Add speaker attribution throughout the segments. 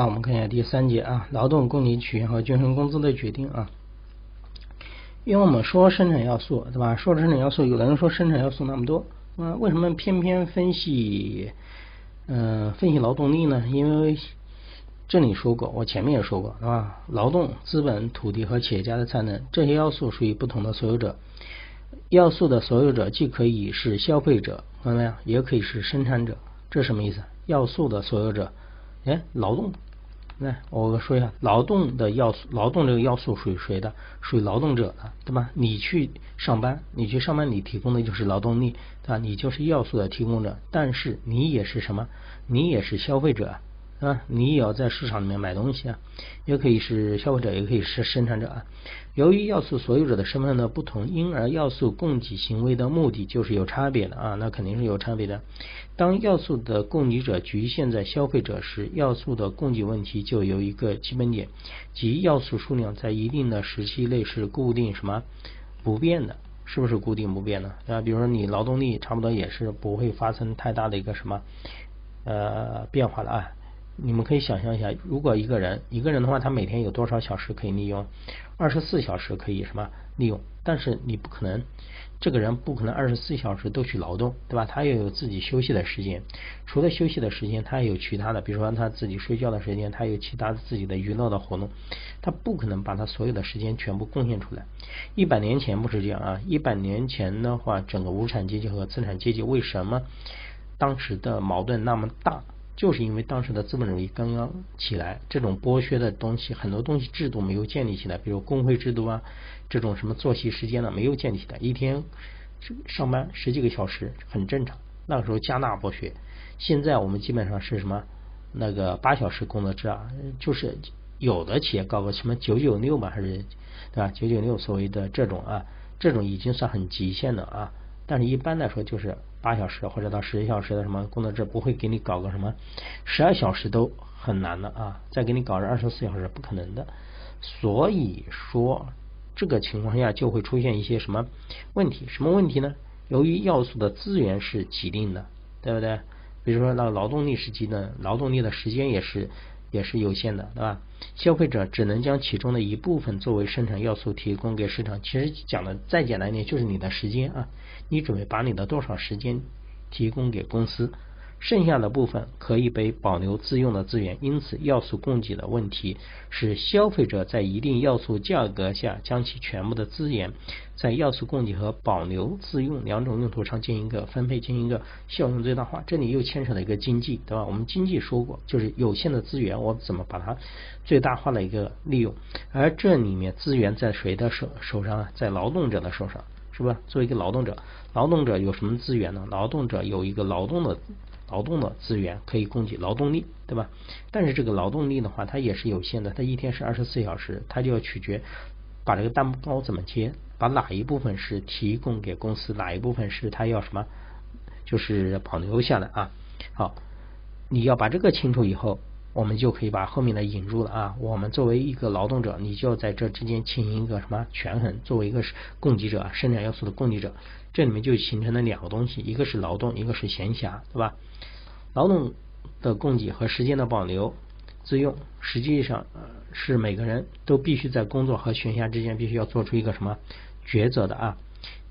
Speaker 1: 啊，我们看一下第三节啊，劳动供给曲线和均衡工资的决定啊。因为我们说生产要素，对吧？说生产要素，有的人说生产要素那么多，那，为什么偏偏分析，嗯，分析劳动力呢？因为这里说过，我前面也说过，对吧？劳动、资本、土地和企业家的才能这些要素属于不同的所有者。要素的所有者既可以是消费者，看到没有？也可以是生产者，这什么意思？要素的所有者。哎，劳动，来，我说一下，劳动的要素，劳动这个要素属于谁的？属于劳动者啊，对吧？你去上班，你去上班，你提供的就是劳动力，对吧？你就是要素的提供者，但是你也是什么？你也是消费者。啊，你也要在市场里面买东西啊，也可以是消费者，也可以是生产者啊。由于要素所有者的身份的不同，因而要素供给行为的目的就是有差别的啊，那肯定是有差别的。当要素的供给者局限在消费者时，要素的供给问题就有一个基本点，即要素数量在一定的时期内是固定什么不变的，是不是固定不变的？啊，比如说你劳动力差不多也是不会发生太大的一个什么呃变化的啊。你们可以想象一下，如果一个人一个人的话，他每天有多少小时可以利用？二十四小时可以什么利用？但是你不可能，这个人不可能二十四小时都去劳动，对吧？他也有自己休息的时间，除了休息的时间，他还有其他的，比如说他自己睡觉的时间，他有其他自己的娱乐的活动，他不可能把他所有的时间全部贡献出来。一百年前不是这样啊，一百年前的话，整个无产阶级和资产阶级为什么当时的矛盾那么大？就是因为当时的资本主义刚刚起来，这种剥削的东西，很多东西制度没有建立起来，比如工会制度啊，这种什么作息时间呢没有建立起来，一天上班十几个小时很正常。那个时候加纳剥削，现在我们基本上是什么那个八小时工作制啊，就是有的企业搞个什么九九六吧，还是对吧？九九六所谓的这种啊，这种已经算很极限的啊。但是一般来说就是八小时或者到十小时的什么工作制，不会给你搞个什么十二小时都很难的啊，再给你搞个二十四小时不可能的。所以说这个情况下就会出现一些什么问题？什么问题呢？由于要素的资源是既定的，对不对？比如说那劳动力是既定，劳动力的时间也是。也是有限的，对吧？消费者只能将其中的一部分作为生产要素提供给市场。其实讲的再简单一点，就是你的时间啊，你准备把你的多少时间提供给公司。剩下的部分可以被保留自用的资源，因此要素供给的问题是消费者在一定要素价格下将其全部的资源在要素供给和保留自用两种用途上进行一个分配，进行一个效用最大化。这里又牵扯了一个经济，对吧？我们经济说过，就是有限的资源，我怎么把它最大化的一个利用？而这里面资源在谁的手手上啊？在劳动者的手上，是吧？作为一个劳动者，劳动者有什么资源呢？劳动者有一个劳动的。劳动的资源可以供给劳动力，对吧？但是这个劳动力的话，它也是有限的，它一天是二十四小时，它就要取决把这个蛋糕怎么切，把哪一部分是提供给公司，哪一部分是他要什么，就是保留下来啊。好，你要把这个清楚以后，我们就可以把后面的引入了啊。我们作为一个劳动者，你就要在这之间进行一个什么权衡？作为一个供给者，生产要素的供给者。这里面就形成了两个东西，一个是劳动，一个是闲暇，对吧？劳动的供给和时间的保留、自用，实际上是每个人都必须在工作和闲暇之间必须要做出一个什么抉择的啊？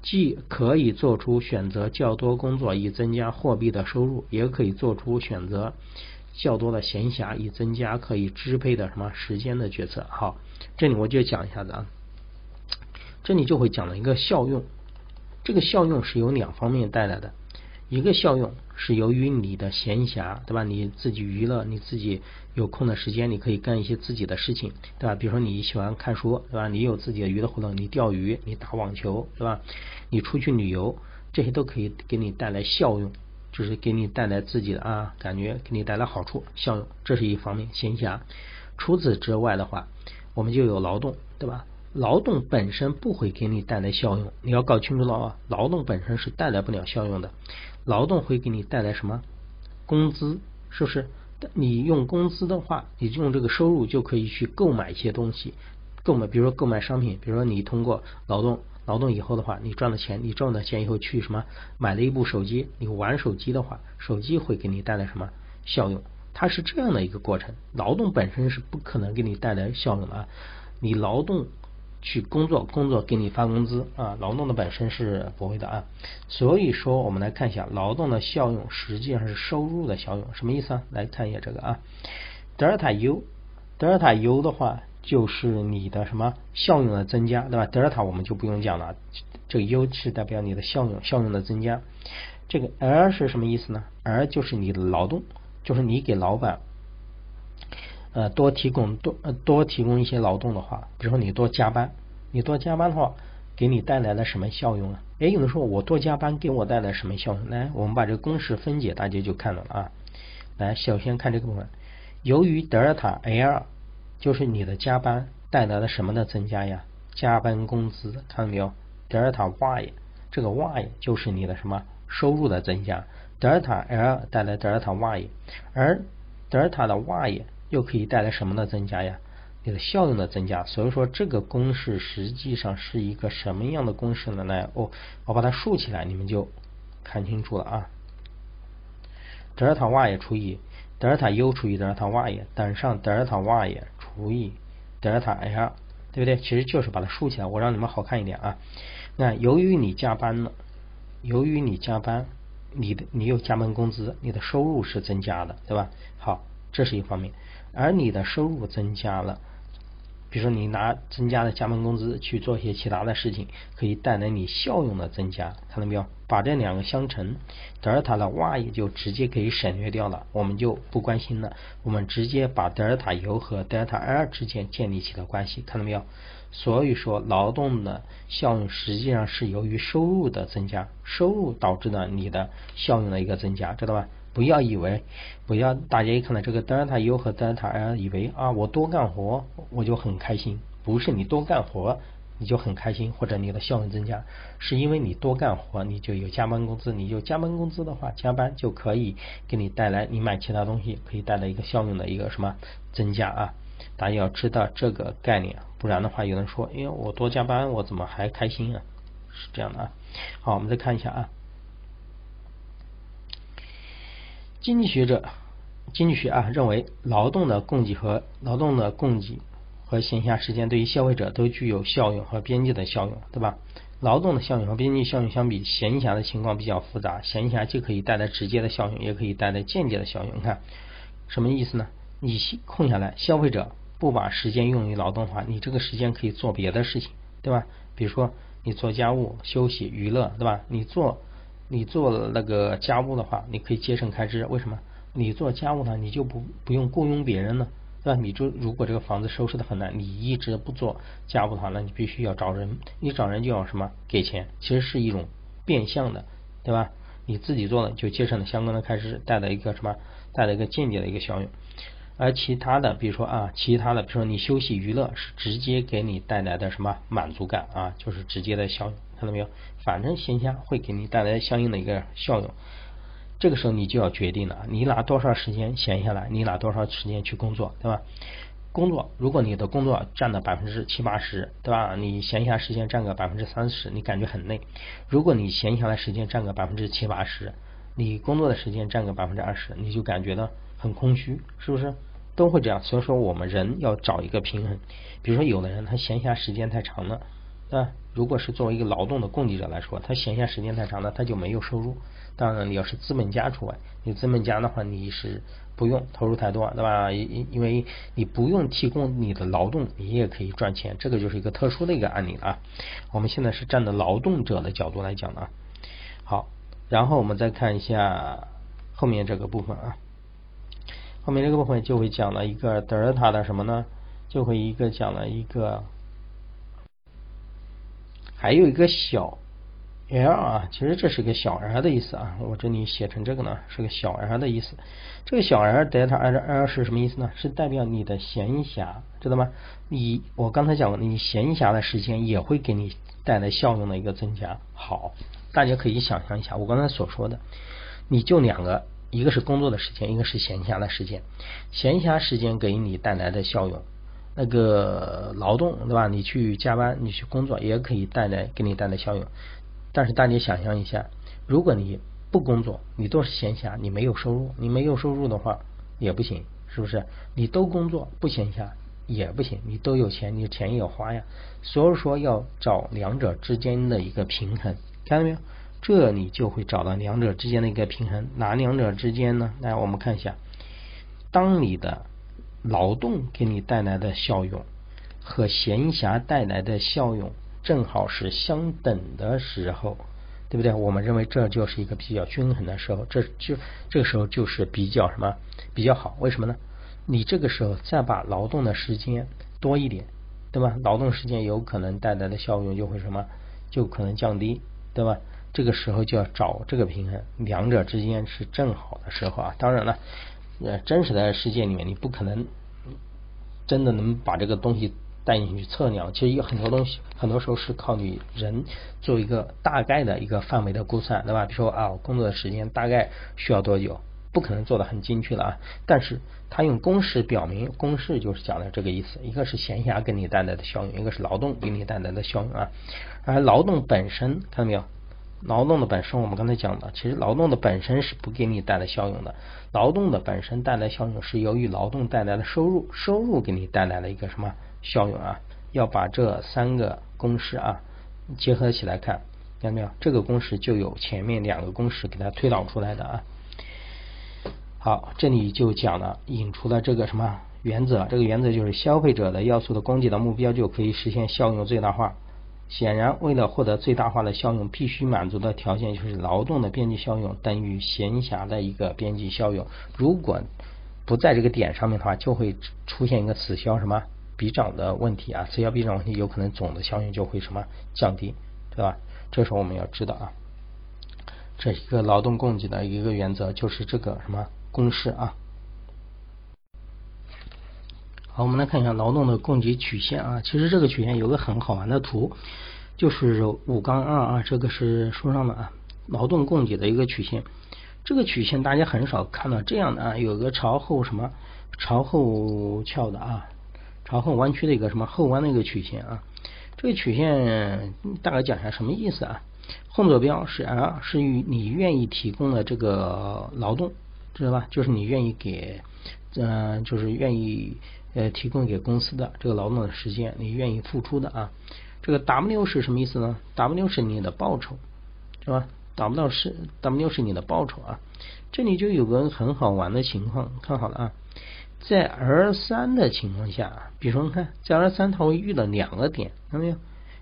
Speaker 1: 既可以做出选择较多工作以增加货币的收入，也可以做出选择较多的闲暇以增加可以支配的什么时间的决策。好，这里我就讲一下子啊，这里就会讲了一个效用。这个效用是由两方面带来的，一个效用是由于你的闲暇，对吧？你自己娱乐，你自己有空的时间，你可以干一些自己的事情，对吧？比如说你喜欢看书，对吧？你有自己的娱乐活动，你钓鱼，你打网球，对吧？你出去旅游，这些都可以给你带来效用，就是给你带来自己的啊感觉，给你带来好处，效用，这是一方面闲暇。除此之外的话，我们就有劳动，对吧？劳动本身不会给你带来效用，你要搞清楚了啊！劳动本身是带来不了效用的，劳动会给你带来什么？工资，是不是？你用工资的话，你用这个收入就可以去购买一些东西，购买，比如说购买商品，比如说你通过劳动，劳动以后的话，你赚了钱，你赚了钱以后去什么？买了一部手机，你玩手机的话，手机会给你带来什么效用？它是这样的一个过程。劳动本身是不可能给你带来效用的，你劳动去工作，工作给你发工资啊，劳动的本身是不会的啊。所以说，我们来看一下劳动的效用，实际上是收入的效用，什么意思啊？来看一下这个啊，德尔塔 U，德尔塔 U 的话就是你的什么效用的增加，对吧？德尔塔我们就不用讲了，这个 U 是代表你的效用，效用的增加。这个 L 是什么意思呢？L 就是你的劳动，就是你给老板呃多提供多呃多提供一些劳动的话，比如说你多加班，你多加班的话，给你带来了什么效用啊？哎，有人说我多加班给我带来什么效用？来，我们把这个公式分解，大家就看到了啊。来，首先看这个部分，由于德尔塔 L 就是你的加班带来了什么的增加呀？加班工资，看到没有？德尔塔 Y 这个 Y 就是你的什么？收入的增加，德尔塔 L 带来德尔塔 Y，而德尔塔的 Y 又可以带来什么的增加呀？你的效用的增加。所以说这个公式实际上是一个什么样的公式呢？来，哦，我把它竖起来，你们就看清楚了啊。德尔塔 Y 除以德尔塔 U 除以德尔塔 Y 等上德尔塔 Y 除以德尔塔 L，对不对？其实就是把它竖起来，我让你们好看一点啊。那由于你加班了。由于你加班，你的你有加班工资，你的收入是增加的，对吧？好，这是一方面。而你的收入增加了，比如说你拿增加的加班工资去做一些其他的事情，可以带来你效用的增加，看到没有？把这两个相乘，德尔塔的 Y 也就直接可以省略掉了，我们就不关心了。我们直接把德尔塔 U 和德尔塔 L 之间建立起了关系，看到没有？所以说，劳动的效用实际上是由于收入的增加，收入导致了你的效用的一个增加，知道吧？不要以为，不要大家一看到这个德尔塔 U 和德尔塔 L，以为啊，我多干活我就很开心，不是你多干活你就很开心，或者你的效用增加，是因为你多干活你就有加班工资，你有加班工资的话，加班就可以给你带来你买其他东西可以带来一个效用的一个什么增加啊？大家要知道这个概念，不然的话，有人说，哎，我多加班，我怎么还开心啊？是这样的啊。好，我们再看一下啊。经济学者，经济学啊认为，劳动的供给和劳动的供给和闲暇时间对于消费者都具有效用和边际的效用，对吧？劳动的效用和边际效用相比，闲暇的情况比较复杂。闲暇既可以带来直接的效用，也可以带来间接的效用。你看，什么意思呢？你空下来，消费者。不把时间用于劳动的话，你这个时间可以做别的事情，对吧？比如说你做家务、休息、娱乐，对吧？你做你做那个家务的话，你可以节省开支。为什么？你做家务呢，你就不不用雇佣别人呢，对吧？你就如果这个房子收拾的很烂，你一直不做家务的话，那你必须要找人，你找人就要什么给钱，其实是一种变相的，对吧？你自己做的就节省了相关的开支，带来一个什么？带来一个间接的一个效用。而其他的，比如说啊，其他的，比如说你休息娱乐，是直接给你带来的什么满足感啊？就是直接的效用，看到没有？反正闲暇会给你带来相应的一个效用。这个时候你就要决定了，你拿多少时间闲下来，你拿多少时间去工作，对吧？工作，如果你的工作占了百分之七八十，对吧？你闲暇时间占个百分之三十，你感觉很累。如果你闲下来时间占个百分之七八十，你工作的时间占个百分之二十，你就感觉到很空虚，是不是？都会这样，所以说我们人要找一个平衡。比如说，有的人他闲暇时间太长了，那，如果是作为一个劳动的供给者来说，他闲暇时间太长了，他就没有收入。当然，你要是资本家除外，你资本家的话，你是不用投入太多，对吧？因因为你不用提供你的劳动，你也可以赚钱，这个就是一个特殊的一个案例了。我们现在是站在劳动者的角度来讲的啊。好，然后我们再看一下后面这个部分啊。后面这个部分就会讲了一个德尔塔的什么呢？就会一个讲了一个，还有一个小 l 啊，其实这是个小 l 的意思啊。我这里写成这个呢，是个小 l 的意思。这个小 l 德尔塔 L 是什么意思呢？是代表你的闲暇，知道吗？你我刚才讲过，你闲暇的时间也会给你带来效用的一个增加。好，大家可以想象一下，我刚才所说的，你就两个。一个是工作的时间，一个是闲暇的时间。闲暇时间给你带来的效用，那个劳动对吧？你去加班，你去工作也可以带来给你带来效用。但是大家想象一下，如果你不工作，你都是闲暇，你没有收入，你没有收入的话，也不行，是不是？你都工作不闲暇也不行，你都有钱，你钱也要花呀。所以说要找两者之间的一个平衡，看到没有？这你就会找到两者之间的一个平衡。哪两者之间呢？来，我们看一下，当你的劳动给你带来的效用和闲暇带来的效用正好是相等的时候，对不对？我们认为这就是一个比较均衡的时候，这就这个时候就是比较什么比较好？为什么呢？你这个时候再把劳动的时间多一点，对吧？劳动时间有可能带来的效用就会什么？就可能降低，对吧？这个时候就要找这个平衡，两者之间是正好的时候啊。当然了。呃，真实的世界里面，你不可能真的能把这个东西带进去测量。其实有很多东西，很多时候是靠你人做一个大概的一个范围的估算，对吧？比如说啊，我工作的时间大概需要多久，不可能做的很精确的啊。但是他用公式表明，公式就是讲的这个意思。一个是闲暇给你带来的效应，一个是劳动给你带来的效应啊。而劳动本身，看到没有？劳动的本身，我们刚才讲的，其实劳动的本身是不给你带来效用的。劳动的本身带来效用是由于劳动带来的收入，收入给你带来了一个什么效用啊？要把这三个公式啊结合起来看，看到没有？这个公式就有前面两个公式给它推导出来的啊。好，这里就讲了，引出了这个什么原则？这个原则就是消费者的要素的供给的目标就可以实现效用最大化。显然，为了获得最大化的效用，必须满足的条件就是劳动的边际效用等于闲暇的一个边际效用。如果不在这个点上面的话，就会出现一个此消什么必涨的问题啊！此消必涨问题，有可能总的效用就会什么降低，对吧？这时候我们要知道啊，这一个劳动供给的一个原则就是这个什么公式啊。我们来看一下劳动的供给曲线啊。其实这个曲线有个很好玩的图，就是五杠二啊，这个是书上的啊，劳动供给的一个曲线。这个曲线大家很少看到这样的啊，有个朝后什么朝后翘的啊，朝后弯曲的一个什么后弯的一个曲线啊。这个曲线大概讲一下什么意思啊？横坐标是 L，，是与你愿意提供的这个劳动，知道吧？就是你愿意给，嗯，就是愿意。呃，提供给公司的这个劳动的时间，你愿意付出的啊？这个 W 是什么意思呢？W 是你的报酬，是吧？W 是 W 是你的报酬啊。这里就有个很好玩的情况，看好了啊，在 R 三的情况下，比如说你看，在 R 三它会遇到两个点，看到没有？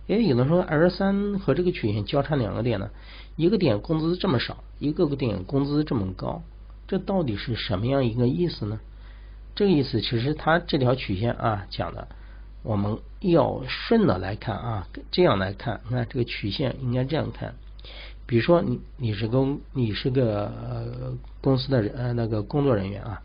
Speaker 1: 哎，有的时候 R 三和这个曲线交叉两个点呢，一个点工资这么少，一个个点工资这么高，这到底是什么样一个意思呢？这个意思其实它这条曲线啊讲的，我们要顺的来看啊，这样来看，你看这个曲线应该这样看。比如说你你是公你是个公司的人呃那个工作人员啊，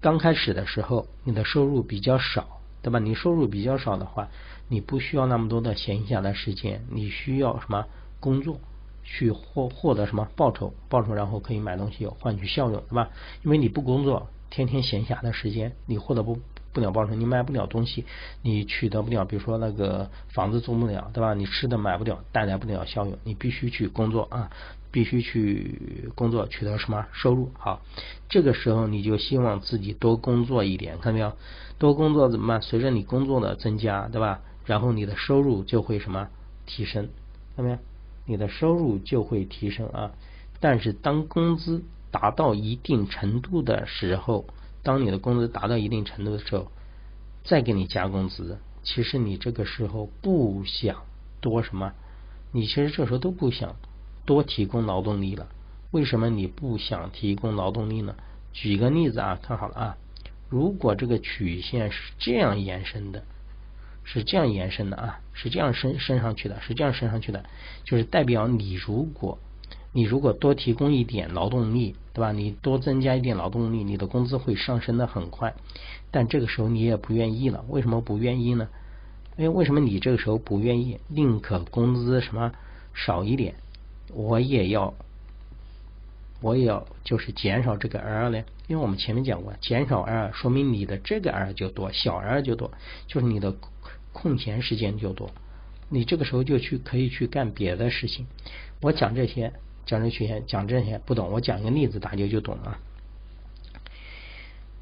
Speaker 1: 刚开始的时候你的收入比较少，对吧？你收入比较少的话，你不需要那么多的闲暇的时间，你需要什么工作去获获得什么报酬，报酬然后可以买东西换取效用，对吧？因为你不工作。天天闲暇的时间，你获得不不了报酬，你买不了东西，你取得不了，比如说那个房子租不了，对吧？你吃的买不了，带来不了效用，你必须去工作啊，必须去工作取得什么收入？好，这个时候你就希望自己多工作一点，看到没有？多工作怎么办？随着你工作的增加，对吧？然后你的收入就会什么提升？看到没有？你的收入就会提升啊。但是当工资达到一定程度的时候，当你的工资达到一定程度的时候，再给你加工资。其实你这个时候不想多什么，你其实这时候都不想多提供劳动力了。为什么你不想提供劳动力呢？举个例子啊，看好了啊，如果这个曲线是这样延伸的，是这样延伸的啊，是这样伸伸上去的，是这样伸上去的，就是代表你如果。你如果多提供一点劳动力，对吧？你多增加一点劳动力，你的工资会上升的很快。但这个时候你也不愿意了，为什么不愿意呢？因为为什么你这个时候不愿意？宁可工资什么少一点，我也要，我也要就是减少这个 R 呢？因为我们前面讲过，减少 R 说明你的这个 R 就多，小 R 就多，就是你的空闲时间就多。你这个时候就去可以去干别的事情。我讲这些。讲这曲线，讲这些不懂，我讲一个例子，大家就懂了。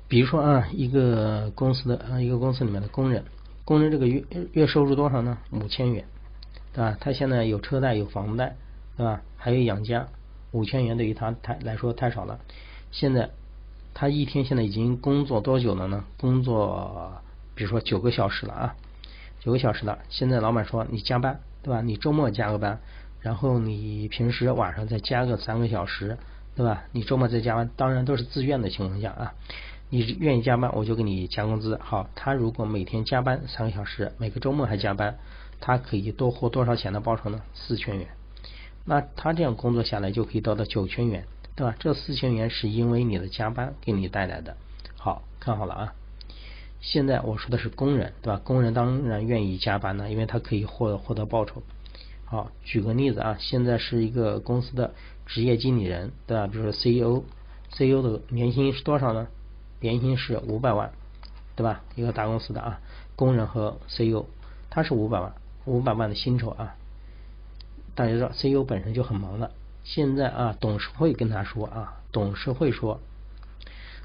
Speaker 1: 比如说啊，一个公司的啊，一个公司里面的工人，工人这个月月收入多少呢？五千元，对吧？他现在有车贷，有房贷，对吧？还有养家，五千元对于他太来说太少了。现在他一天现在已经工作多久了呢？工作比如说九个小时了啊，九个小时了。现在老板说你加班，对吧？你周末加个班，然后你平时晚上再加个三个小时，对吧？你周末再加班，当然都是自愿的情况下啊。你愿意加班，我就给你加工资。好，他如果每天加班三个小时，每个周末还加班，他可以多获多少钱的报酬呢？四千元。那他这样工作下来就可以得到九千元，对吧？这四千元是因为你的加班给你带来的。好看好了啊。现在我说的是工人，对吧？工人当然愿意加班呢，因为他可以获获得报酬。好，举个例子啊，现在是一个公司的职业经理人，对吧？比如说 CEO，CEO 的年薪是多少呢？年薪是五百万，对吧？一个大公司的啊，工人和 CEO，他是五百万，五百万的薪酬啊。大家知道 CEO 本身就很忙了，现在啊，董事会跟他说啊，董事会说，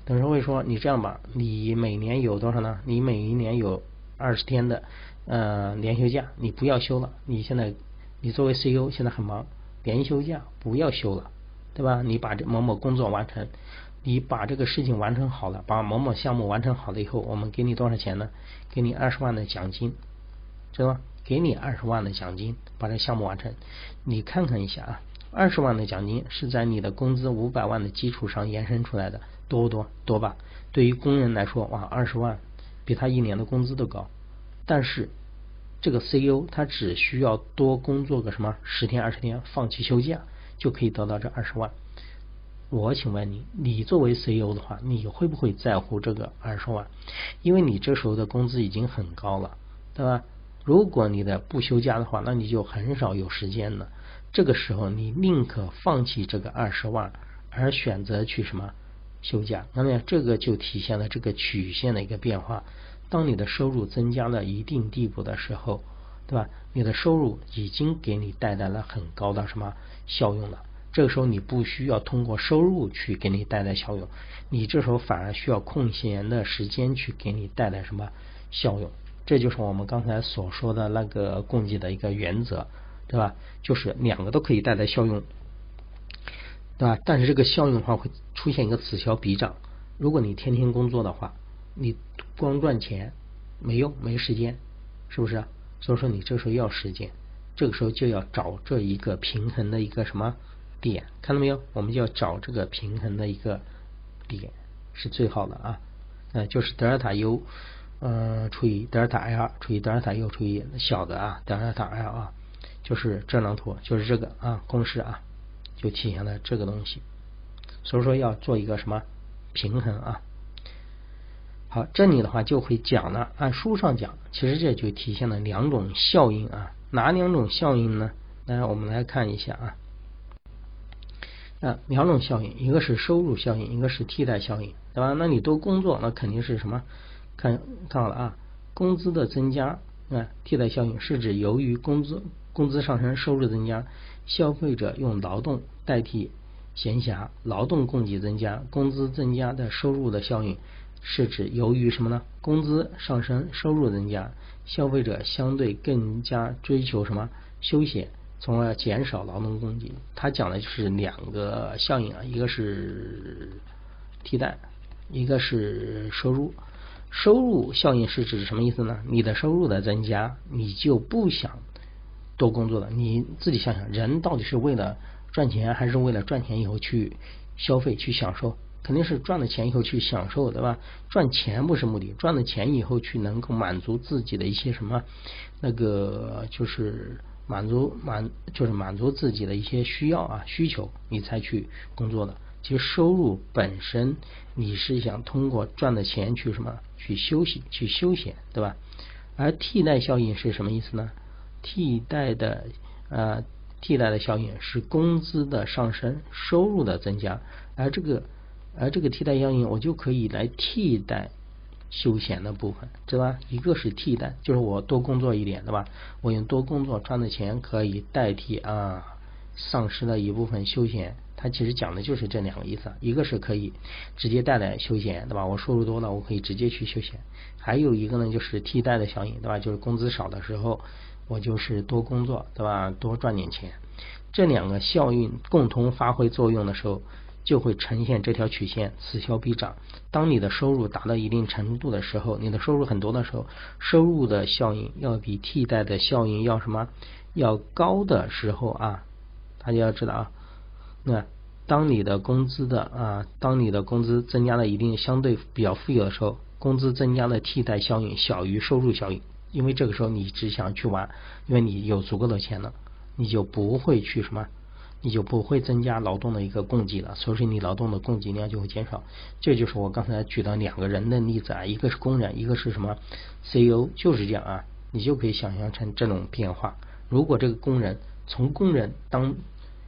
Speaker 1: 董事会说，你这样吧，你每年有多少呢？你每一年有二十天的呃年休假，你不要休了。你现在你作为 CEO 现在很忙，连休假不要休了，对吧？你把这某某工作完成。你把这个事情完成好了，把某某项目完成好了以后，我们给你多少钱呢？给你二十万的奖金，知道吗？给你二十万的奖金，把这项目完成。你看看一下啊，二十万的奖金是在你的工资五百万的基础上延伸出来的，多不多？多吧？对于工人来说，哇，二十万比他一年的工资都高。但是这个 CEO 他只需要多工作个什么十天二十天，放弃休假，就可以得到这二十万。我请问你，你作为 CEO 的话，你会不会在乎这个二十万？因为你这时候的工资已经很高了，对吧？如果你的不休假的话，那你就很少有时间了。这个时候，你宁可放弃这个二十万，而选择去什么休假？那么这个就体现了这个曲线的一个变化。当你的收入增加了一定地步的时候，对吧？你的收入已经给你带来了很高的什么效用了？这个时候你不需要通过收入去给你带来效用，你这时候反而需要空闲的时间去给你带来什么效用？这就是我们刚才所说的那个供给的一个原则，对吧？就是两个都可以带来效用，对吧？但是这个效用的话会出现一个此消彼长。如果你天天工作的话，你光赚钱没用，没时间，是不是？所以说你这时候要时间，这个时候就要找这一个平衡的一个什么？点看到没有？我们就要找这个平衡的一个点是最好的啊，呃，就是德尔塔 U 呃除以德尔塔 L 除以德尔塔 U 除以小的啊德尔塔 L 啊，就是这张图就是这个啊公式啊，就体现了这个东西。所以说要做一个什么平衡啊？好，这里的话就会讲了，按书上讲，其实这就体现了两种效应啊，哪两种效应呢？那我们来看一下啊。啊，两种效应，一个是收入效应，一个是替代效应，对吧？那你多工作，那肯定是什么？看看好了啊，工资的增加啊，替代效应是指由于工资工资上升，收入增加，消费者用劳动代替闲暇，劳动供给增加，工资增加的收入的效应是指由于什么呢？工资上升，收入增加，消费者相对更加追求什么休闲。从而减少劳动供给，它讲的就是两个效应啊，一个是替代，一个是收入。收入效应是指什么意思呢？你的收入的增加，你就不想多工作了。你自己想想，人到底是为了赚钱，还是为了赚钱以后去消费、去享受？肯定是赚了钱以后去享受，对吧？赚钱不是目的，赚了钱以后去能够满足自己的一些什么那个就是。满足满就是满足自己的一些需要啊需求，你才去工作的。其实收入本身，你是想通过赚的钱去什么去休息去休闲，对吧？而替代效应是什么意思呢？替代的呃替代的效应是工资的上升，收入的增加，而这个而这个替代效应，我就可以来替代。休闲的部分，对吧？一个是替代，就是我多工作一点，对吧？我用多工作赚的钱可以代替啊丧失的一部分休闲，它其实讲的就是这两个意思，一个是可以直接带来休闲，对吧？我收入多了，我可以直接去休闲；还有一个呢，就是替代的效应，对吧？就是工资少的时候，我就是多工作，对吧？多赚点钱。这两个效应共同发挥作用的时候，就会呈现这条曲线，此消彼长。当你的收入达到一定程度的时候，你的收入很多的时候，收入的效应要比替代的效应要什么？要高的时候啊，大家要知道啊。那当你的工资的啊，当你的工资增加了一定相对比较富有的时候，工资增加的替代效应小于收入效应，因为这个时候你只想去玩，因为你有足够的钱了，你就不会去什么，你就不会增加劳动的一个供给了，所以说你劳动的供给量就会减少。这就是我刚才举的两个人的例子啊，一个是工人，一个是什么 CEO，就是这样啊，你就可以想象成这种变化。如果这个工人从工人当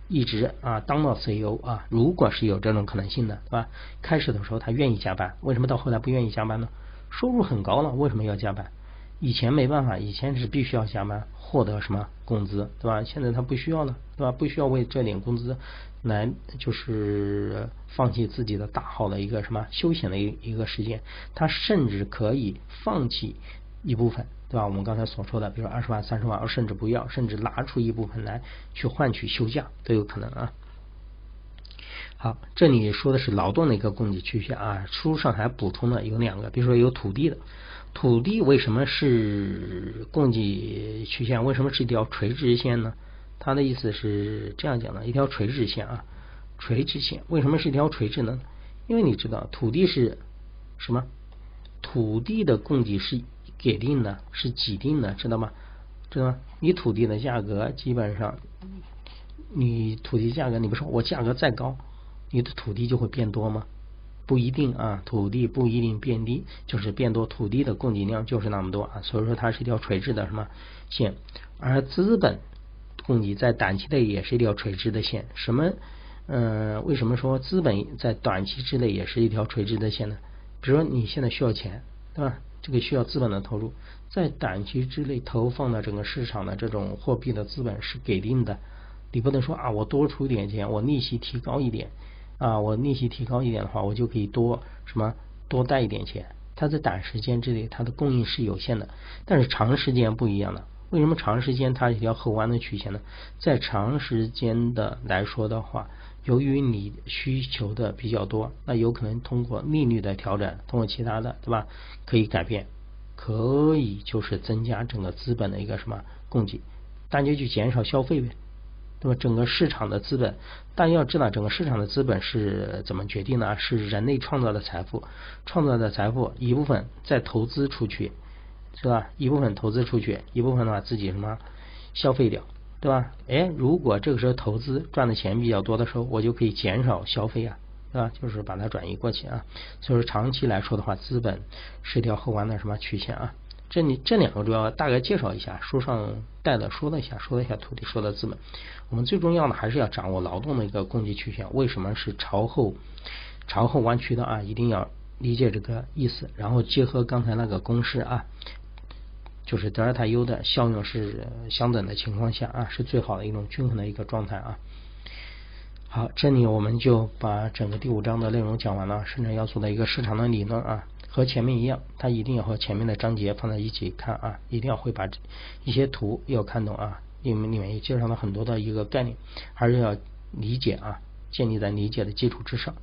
Speaker 1: 一直啊当到 CEO 啊，如果是有这种可能性的，对吧？开始的时候他愿意加班，为什么到后来不愿意加班呢？收入很高了，为什么要加班？以前没办法，以前是必须要加班获得什么工资，对吧？现在他不需要了，对吧？不需要为这点工资来就是放弃自己的大好的一个什么休闲的一一个时间，他甚至可以放弃一部分。对吧？我们刚才所说的，比如说二十万、三十万，甚至不要，甚至拿出一部分来去换取休假都有可能啊。好，这里说的是劳动的一个供给曲线啊。书上还补充了有两个，比如说有土地的，土地为什么是供给曲线？为什么是一条垂直线呢？他的意思是这样讲的：一条垂直线啊，垂直线为什么是一条垂直呢？因为你知道土地是什么？土地的供给是。给定的是几定的，知道吗？知道吗？你土地的价格基本上，你土地价格，你不说我价格再高，你的土地就会变多吗？不一定啊，土地不一定变低，就是变多，土地的供给量就是那么多啊，所以说它是一条垂直的什么线？而资本供给在短期内也是一条垂直的线。什么？嗯，为什么说资本在短期之内也是一条垂直的线呢？比如说你现在需要钱，对吧？这个需要资本的投入，在短期之内投放的整个市场的这种货币的资本是给定的，你不能说啊，我多出一点钱，我利息提高一点啊，我利息提高一点的话，我就可以多什么多贷一点钱。它在短时间之内，它的供应是有限的，但是长时间不一样的。为什么长时间它一条后弯的曲线呢？在长时间的来说的话。由于你需求的比较多，那有可能通过利率的调整，通过其他的，对吧？可以改变，可以就是增加整个资本的一个什么供给，大家就减少消费呗，那么？整个市场的资本，大家要知道，整个市场的资本是怎么决定的？是人类创造的财富，创造的财富一部分再投资出去，是吧？一部分投资出去，一部分的话自己什么消费掉。对吧？哎，如果这个时候投资赚的钱比较多的时候，我就可以减少消费啊，对吧？就是把它转移过去啊。所以说长期来说的话，资本是一条后弯的什么曲线啊？这里这两个主要大概介绍一下，书上带的说了一下，说了一下土地，说了资本。我们最重要的还是要掌握劳动的一个供给曲线，为什么是朝后朝后弯曲的啊？一定要理解这个意思，然后结合刚才那个公式啊。就是德尔塔 U 的效用是相等的情况下啊，是最好的一种均衡的一个状态啊。好，这里我们就把整个第五章的内容讲完了，生产要素的一个市场的理论啊，和前面一样，它一定要和前面的章节放在一起看啊，一定要会把一些图要看懂啊，因为里面也介绍了很多的一个概念，还是要理解啊，建立在理解的基础之上。